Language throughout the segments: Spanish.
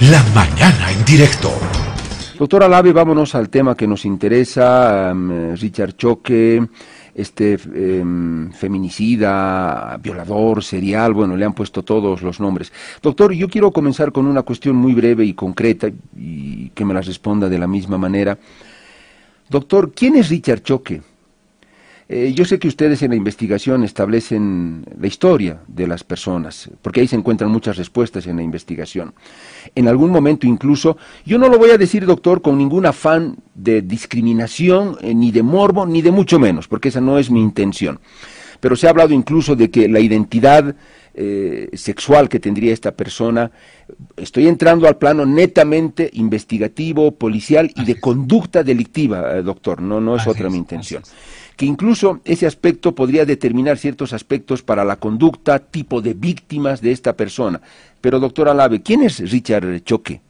La mañana en directo. Doctor Alave, vámonos al tema que nos interesa. Um, Richard Choque, este um, feminicida, violador, serial, bueno, le han puesto todos los nombres. Doctor, yo quiero comenzar con una cuestión muy breve y concreta y que me la responda de la misma manera. Doctor, ¿quién es Richard Choque? Eh, yo sé que ustedes en la investigación establecen la historia de las personas, porque ahí se encuentran muchas respuestas en la investigación. En algún momento incluso, yo no lo voy a decir, doctor, con ningún afán de discriminación, eh, ni de morbo, ni de mucho menos, porque esa no es mi intención. Pero se ha hablado incluso de que la identidad eh, sexual que tendría esta persona, estoy entrando al plano netamente investigativo, policial y de conducta delictiva, doctor, no, no es otra mi intención. que incluso ese aspecto podría determinar ciertos aspectos para la conducta, tipo de víctimas de esta persona. Pero, doctor Alave, ¿quién es Richard Choque?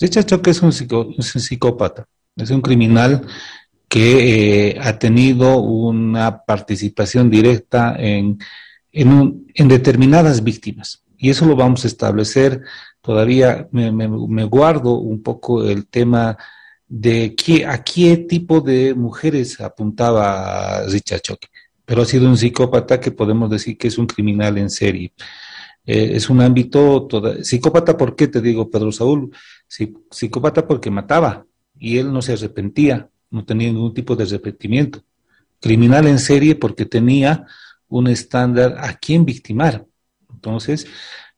Richard Choque es un, psicópata, es un criminal que eh, ha tenido una participación directa en, en, determinadas víctimas. Y eso lo vamos a establecer. Todavía me guardo un poco el tema de qué, a qué tipo de mujeres apuntaba Richard Choque. Pero ha sido un psicópata que podemos decir que es un criminal en serie. Eh, es un ámbito, toda, psicópata, ¿por qué te digo, Pedro Saúl? psicópata porque mataba y él no se arrepentía, no tenía ningún tipo de arrepentimiento. Criminal en serie porque tenía un estándar a quién victimar. Entonces,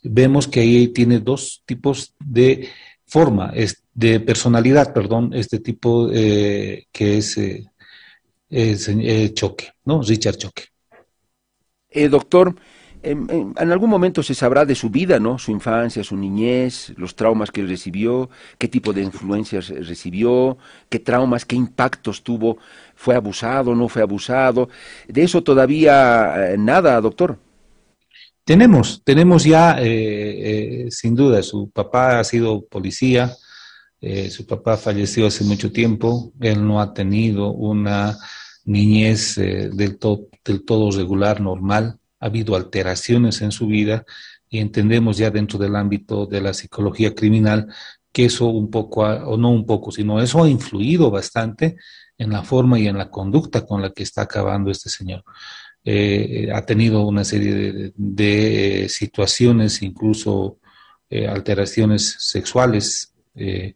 vemos que ahí tiene dos tipos de forma de personalidad, perdón, este tipo eh, que es, eh, eh, Choque, ¿no? Richard Choque. doctor, en, algún momento se sabrá de su vida, ¿no? Su infancia, su niñez, los traumas que recibió, qué tipo de influencias recibió, qué traumas, qué impactos tuvo, fue abusado, no fue abusado. De eso todavía nada, doctor. Tenemos, tenemos ya, eh, eh, sin duda, su papá ha sido policía, eh, su papá falleció hace mucho tiempo, él no ha tenido una niñez del, del todo regular, normal, ha habido alteraciones en su vida y entendemos ya dentro del ámbito de la psicología criminal que eso un poco, o no un poco, sino eso ha influido bastante en la forma y en la conducta con la que está acabando este señor. Eh, ha tenido una serie de, situaciones, incluso eh, alteraciones sexuales, eh,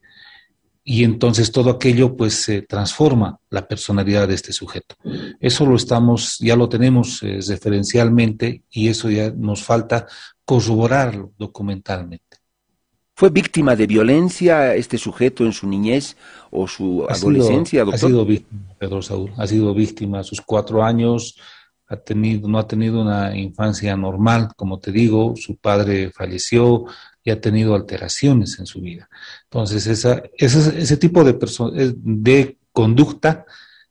y entonces todo aquello pues se transforma la personalidad de este sujeto. Eso lo estamos, ya lo tenemos referencialmente y eso ya nos falta corroborarlo documentalmente. ¿Fue víctima de violencia este sujeto en su niñez o su adolescencia, doctor? Ha sido víctima, Pedro Saúl, ha sido víctima a sus cuatro años, no ha tenido una infancia normal, como te digo, su padre falleció y ha tenido alteraciones en su vida. Entonces, esa, ese tipo de, de conducta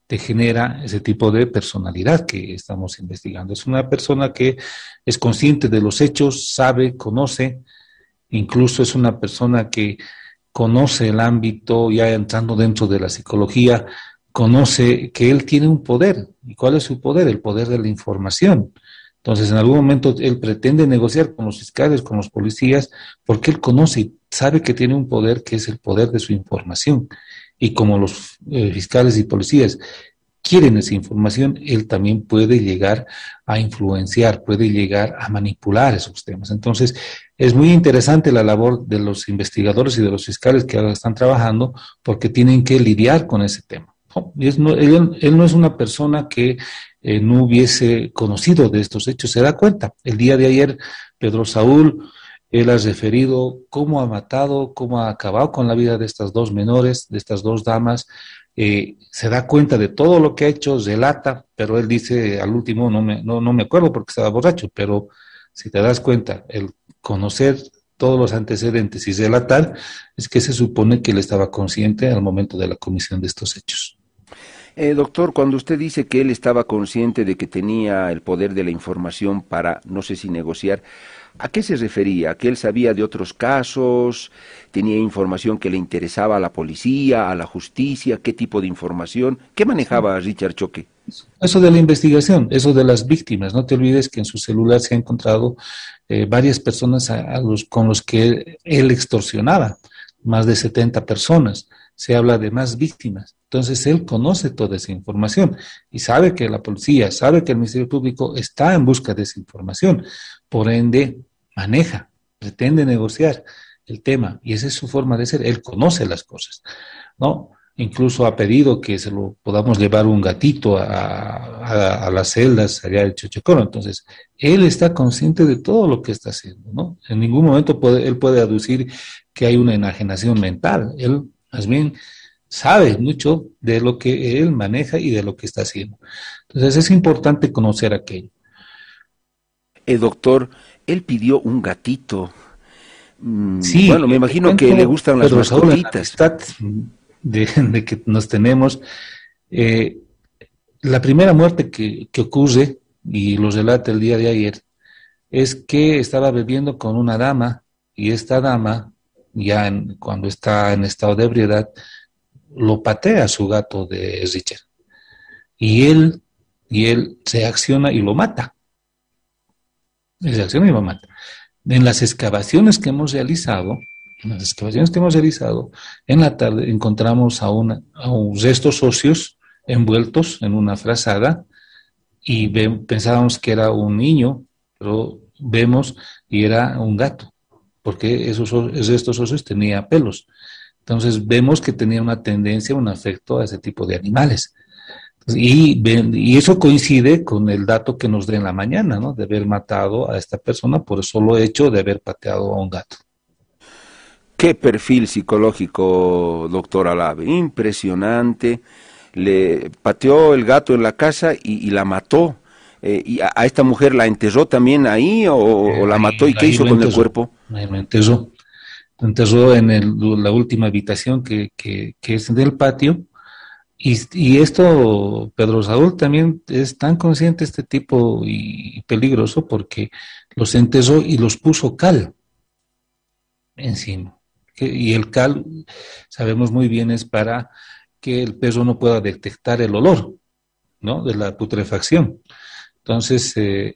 te genera ese tipo de personalidad que estamos investigando. Es una persona que es consciente de los hechos, sabe, conoce, incluso es una persona que conoce el ámbito, ya entrando dentro de la psicología, conoce que él tiene un poder. ¿Y cuál es su poder? El poder de la información. Entonces, en algún momento él pretende negociar con los fiscales, con los policías, porque él conoce y sabe que tiene un poder que es el poder de su información. Y como los eh, fiscales y policías quieren esa información, él también puede llegar a influenciar, puede llegar a manipular esos temas. Entonces, es muy interesante la labor de los investigadores y de los fiscales que ahora están trabajando porque tienen que lidiar con ese tema él, no es una persona que eh, no hubiese conocido de estos hechos, se da cuenta. El día de ayer, Pedro Saúl, él ha referido cómo ha matado, cómo ha acabado con la vida de estas dos menores, de estas dos damas. Eh, se da cuenta de todo lo que ha hecho, relata, pero él dice al último, no me, no, no me acuerdo porque estaba borracho, pero si te das cuenta, el conocer todos los antecedentes y relatar, es que se supone que él estaba consciente al momento de la comisión de estos hechos. Eh, doctor, cuando usted dice que él estaba consciente de que tenía el poder de la información para, no sé si negociar, ¿A qué se refería? ¿Que él sabía de otros casos? ¿Tenía información que le interesaba a la policía, a la justicia? ¿Qué tipo de información? ¿Qué manejaba Richard Choque? Eso de la investigación, eso de las víctimas. No te olvides que en su celular se ha encontrado eh, varias personas con los que él extorsionaba, más de 70 personas. Se habla de más víctimas. Entonces él conoce toda esa información y sabe que la policía, sabe que el Ministerio Público está en busca de esa información. Por ende, maneja, pretende negociar el tema y esa es su forma de ser. Él conoce las cosas, ¿no? Incluso ha pedido que se lo podamos llevar un gatito a, las celdas allá del Chochecoro. Entonces, él está consciente de todo lo que está haciendo, ¿no? En ningún momento puede, él puede aducir que hay una enajenación mental. Él, más bien, sabe mucho de lo que él maneja y de lo que está haciendo. Entonces, es importante conocer aquello. El doctor, él pidió un gatito. Mm, sí, bueno, me imagino que le gustan las mascotitas. De, de, que nos tenemos. Eh, la primera muerte que, que, ocurre, y lo relata el día de ayer, es que estaba bebiendo con una dama, y esta dama, ya cuando está en estado de ebriedad, lo patea a su gato de Richard. Y él, y él se acciona y lo mata acción y lo mata. En las excavaciones que hemos realizado, en las excavaciones que hemos realizado, en la tarde encontramos a, una, a restos socios envueltos en una frazada y pensábamos que era un niño, pero vemos y era un gato, porque esos restos óseos tenía pelos. Entonces vemos que tenía una tendencia, un afecto a ese tipo de animales. Y, y, eso coincide con el dato que nos dé en la mañana, ¿no? De haber matado a esta persona por el solo hecho de haber pateado a un gato. Qué perfil psicológico, doctor Alave, impresionante. Le pateó el gato en la casa y, la mató. Eh, ¿Y a, esta mujer la enterró también ahí o, la mató? ¿Y qué hizo con el cuerpo? Lo enterró en la última habitación que, es del patio y, esto, Pedro Saúl también es tan consciente este tipo y peligroso porque los enterró y los puso cal encima. Y el cal, sabemos muy bien, es para que el perro no pueda detectar el olor, ¿no? De la putrefacción. Entonces, eh,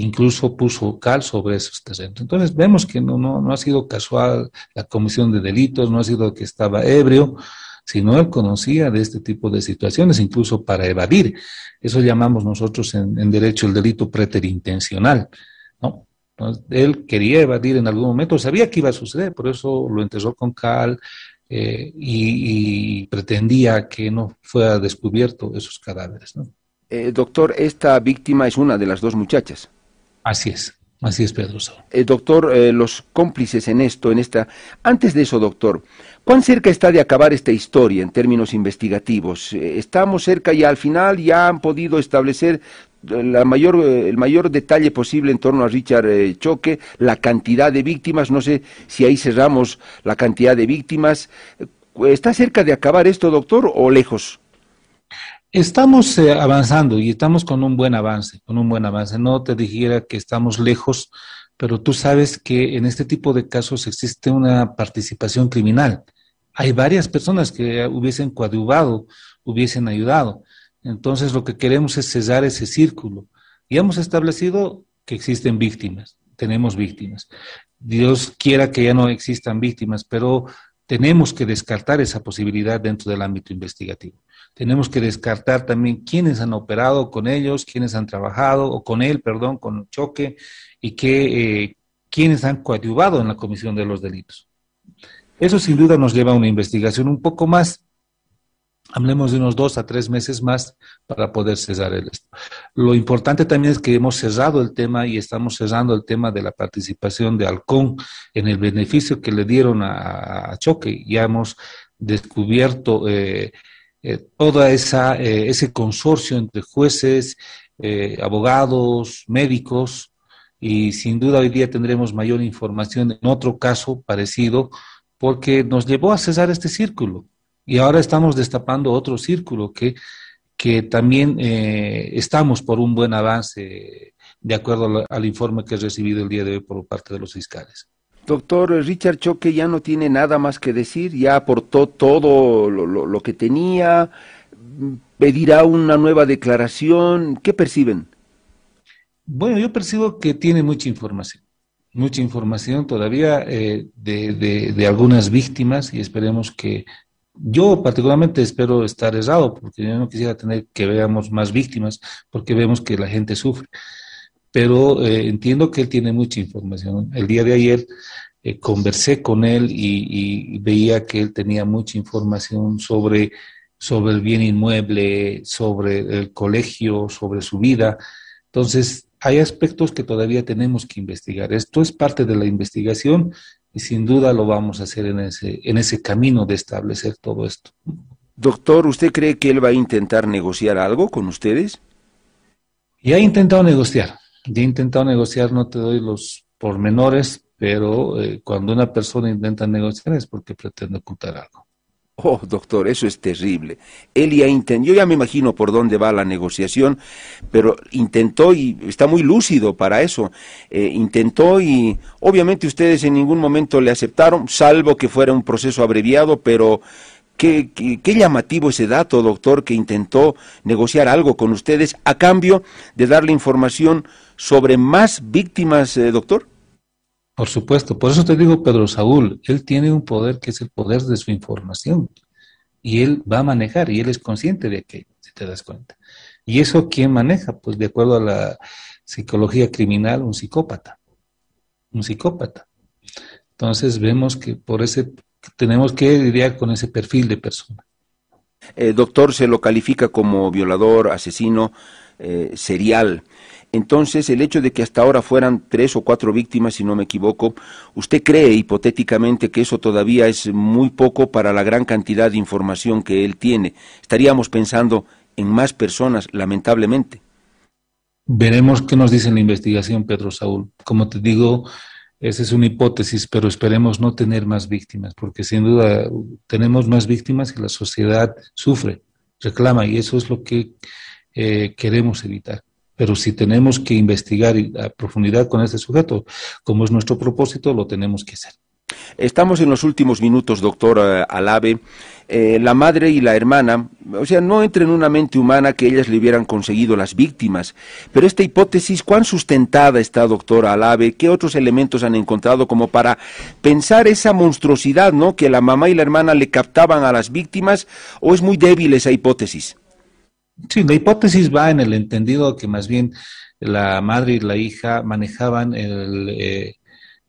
incluso puso cal sobre esos terrenos. Entonces, vemos que no, no, no ha sido casual la comisión de delitos, no ha sido que estaba ebrio, sino él conocía de este tipo de situaciones, incluso para evadir. Eso llamamos nosotros en, derecho el delito preterintencional, ¿no? él quería evadir en algún momento, sabía que iba a suceder, por eso lo enterró con cal eh, y, pretendía que no fuera descubierto esos cadáveres. Eh, doctor, esta víctima es una de las dos muchachas. Así es. Así es, Pedro. Eh, doctor, eh, los cómplices en esto, en esta. Antes de eso, doctor, ¿cuán cerca está de acabar esta historia en términos investigativos? Eh, ¿Estamos cerca y al final ya han podido establecer la mayor, el mayor detalle posible en torno a Richard Choque, la cantidad de víctimas? No sé si ahí cerramos la cantidad de víctimas. ¿Está cerca de acabar esto, doctor, o lejos? Estamos eh, avanzando y estamos con un buen avance, con un buen avance. No te dijera que estamos lejos, pero tú sabes que en este tipo de casos existe una participación criminal. Hay varias personas que hubiesen coadyuvado, hubiesen ayudado. Entonces lo que queremos es cesar ese círculo. Y hemos establecido que existen víctimas, tenemos víctimas. Dios quiera que ya no existan víctimas, pero tenemos que descartar esa posibilidad dentro del ámbito investigativo tenemos que descartar también quiénes han operado con ellos, quiénes han trabajado, o con él, perdón, con choque, y que, eh, quiénes han coadyuvado en la comisión de los delitos. Eso sin duda nos lleva a una investigación un poco más, hablemos de unos dos a tres meses más para poder cesar el esto. Lo importante también es que hemos cerrado el tema y estamos cerrando el tema de la participación de Halcón en el beneficio que le dieron a, Choque. Ya hemos descubierto eh, eh, toda eh, ese consorcio entre jueces, eh, abogados, médicos y sin duda hoy día tendremos mayor información en otro caso parecido porque nos llevó a cesar este círculo y ahora estamos destapando otro círculo que, que también estamos por un buen avance, de acuerdo al, informe que he recibido el día de hoy por parte de los fiscales. Doctor Richard Choque ya no tiene nada más que decir, ya aportó todo lo que tenía, pedirá una nueva declaración, ¿qué perciben? Bueno, yo percibo que tiene mucha información, mucha información todavía eh, de, de, algunas víctimas y esperemos que, yo particularmente espero estar errado, porque yo no quisiera tener que veamos más víctimas, porque vemos que la gente sufre. Pero eh, entiendo que él tiene mucha información. El día de ayer eh, conversé con él y, y, veía que él tenía mucha información sobre, sobre el bien inmueble, sobre el colegio, sobre su vida. Entonces, hay aspectos que todavía tenemos que investigar. Esto es parte de la investigación y sin duda lo vamos a hacer en ese, en ese camino de establecer todo esto. Doctor, ¿usted cree que él va a intentar negociar algo con ustedes? Ya he intentado negociar, ya he intentado negociar, no te doy los pormenores, pero eh, cuando una persona intenta negociar es porque pretende ocultar algo. Oh, doctor, eso es terrible. Él ya intentó, yo ya me imagino por dónde va la negociación, pero intentó y está muy lúcido para eso. Eh, intentó y obviamente ustedes en ningún momento le aceptaron, salvo que fuera un proceso abreviado, pero qué, qué, llamativo ese dato, doctor, que intentó negociar algo con ustedes a cambio de darle información sobre más víctimas, eh, doctor. Por supuesto, por eso te digo, Pedro Saúl, él tiene un poder que es el poder de su información y él va a manejar y él es consciente de que, si te das cuenta. ¿Y eso quién maneja? Pues de acuerdo a la psicología criminal, un psicópata, un psicópata. Entonces vemos que por ese tenemos que lidiar con ese perfil de persona. El doctor se lo califica como violador, asesino eh, serial. Entonces, el hecho de que hasta ahora fueran tres o cuatro víctimas, si no me equivoco, ¿usted cree hipotéticamente que eso todavía es muy poco para la gran cantidad de información que él tiene? Estaríamos pensando en más personas, lamentablemente. Veremos qué nos dice la investigación, Pedro Saúl. Como te digo, esa es una hipótesis, pero esperemos no tener más víctimas, porque sin duda tenemos más víctimas y la sociedad sufre, reclama, y eso es lo que eh, queremos evitar. Pero si tenemos que investigar a profundidad con este sujeto, como es nuestro propósito, lo tenemos que hacer. Estamos en los últimos minutos, doctor eh, Alave. Eh, la madre y la hermana, o sea, no entra en una mente humana que ellas le hubieran conseguido las víctimas. Pero esta hipótesis, ¿cuán sustentada está, doctor Alave? ¿Qué otros elementos han encontrado como para pensar esa monstruosidad, ¿no? Que la mamá y la hermana le captaban a las víctimas, o es muy débil esa hipótesis? Sí, la hipótesis va en el entendido que más bien la madre y la hija manejaban el, eh,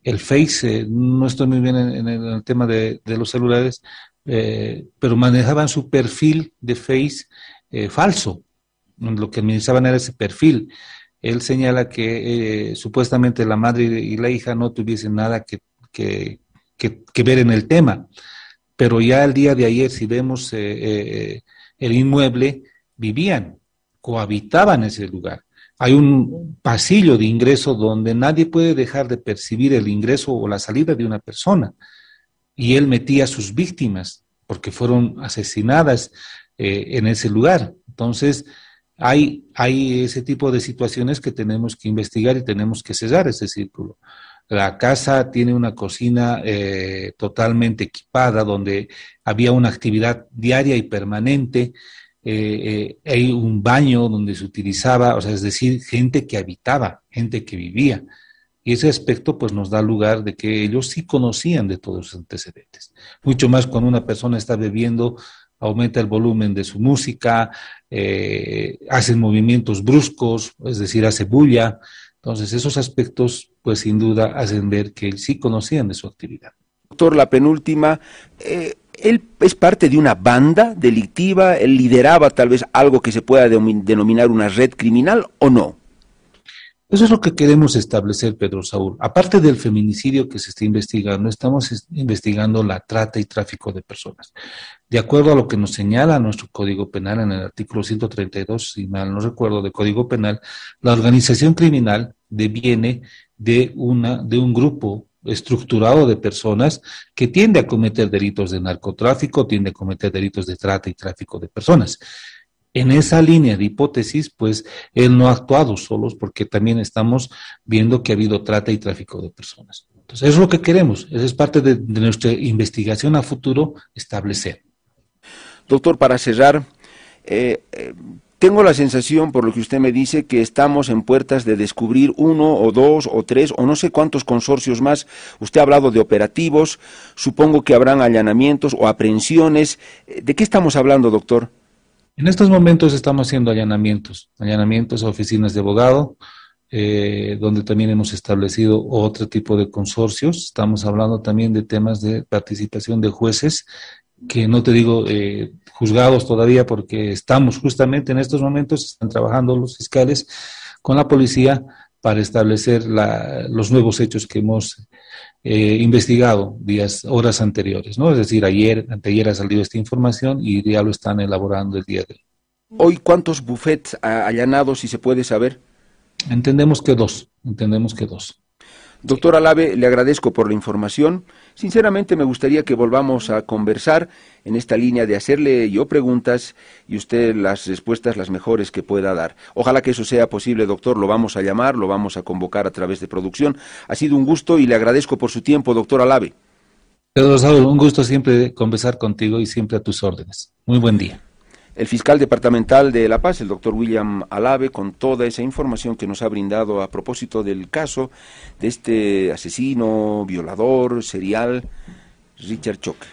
el Face, eh, no estoy muy bien en, el tema de, los celulares, eh, pero manejaban su perfil de Face falso. Lo que administraban era ese perfil. Él señala que supuestamente la madre y la hija no tuviesen nada que, que, que, ver en el tema. Pero ya el día de ayer, si vemos el inmueble, vivían, cohabitaban ese lugar. Hay un pasillo de ingreso donde nadie puede dejar de percibir el ingreso o la salida de una persona. Y él metía a sus víctimas porque fueron asesinadas eh, en ese lugar. Entonces, hay, hay ese tipo de situaciones que tenemos que investigar y tenemos que cerrar ese círculo. La casa tiene una cocina eh, totalmente equipada donde había una actividad diaria y permanente eh, eh, hay un baño donde se utilizaba, o sea, es decir, gente que habitaba, gente que vivía. Y ese aspecto pues nos da lugar de que ellos sí conocían de todos los antecedentes. Mucho más cuando una persona está bebiendo, aumenta el volumen de su música, eh, hace movimientos bruscos, es decir, hace bulla. Entonces esos aspectos pues sin duda hacen ver que sí conocían de su actividad. Doctor, la penúltima, eh, él es parte de una banda delictiva, él lideraba tal vez algo que se pueda denominar una red criminal o no. Eso es lo que queremos establecer, Pedro Saúl. Aparte del feminicidio que se está investigando, estamos investigando la trata y tráfico de personas. De acuerdo a lo que nos señala nuestro Código Penal en el artículo 132, si mal no recuerdo, de Código Penal, la organización criminal deviene de, una, de un grupo estructurado de personas que tiende a cometer delitos de narcotráfico, tiende a cometer delitos de trata y tráfico de personas. En esa línea de hipótesis, pues él no ha actuado solos porque también estamos viendo que ha habido trata y tráfico de personas. Entonces, eso es lo que queremos, eso es parte de, nuestra investigación a futuro establecer. Doctor, para cerrar, eh, eh, tengo la sensación, por lo que usted me dice, que estamos en puertas de descubrir uno o dos o tres o no sé cuántos consorcios más. Usted ha hablado de operativos, supongo que habrán allanamientos o aprehensiones. ¿De qué estamos hablando, doctor? En estos momentos estamos haciendo allanamientos, allanamientos a oficinas de abogado, eh, donde también hemos establecido otro tipo de consorcios. Estamos hablando también de temas de participación de jueces que no te digo eh, juzgados todavía porque estamos justamente en estos momentos, están trabajando los fiscales con la policía para establecer la, los nuevos hechos que hemos eh, investigado días, horas anteriores, ¿no? Es decir, ayer, anteayer ha salido esta información y ya lo están elaborando el día de hoy. Hoy, ¿cuántos buffets allanados, si se puede saber? Entendemos que dos, entendemos que dos. Doctor Alave, le agradezco por la información. Sinceramente me gustaría que volvamos a conversar en esta línea de hacerle yo preguntas y usted las respuestas las mejores que pueda dar. Ojalá que eso sea posible, doctor. Lo vamos a llamar, lo vamos a convocar a través de producción. Ha sido un gusto y le agradezco por su tiempo, doctor Alave. Pedro un gusto siempre conversar contigo y siempre a tus órdenes. Muy buen día el fiscal departamental de La Paz, el doctor William Alave, con toda esa información que nos ha brindado a propósito del caso de este asesino, violador, serial, Richard Choque.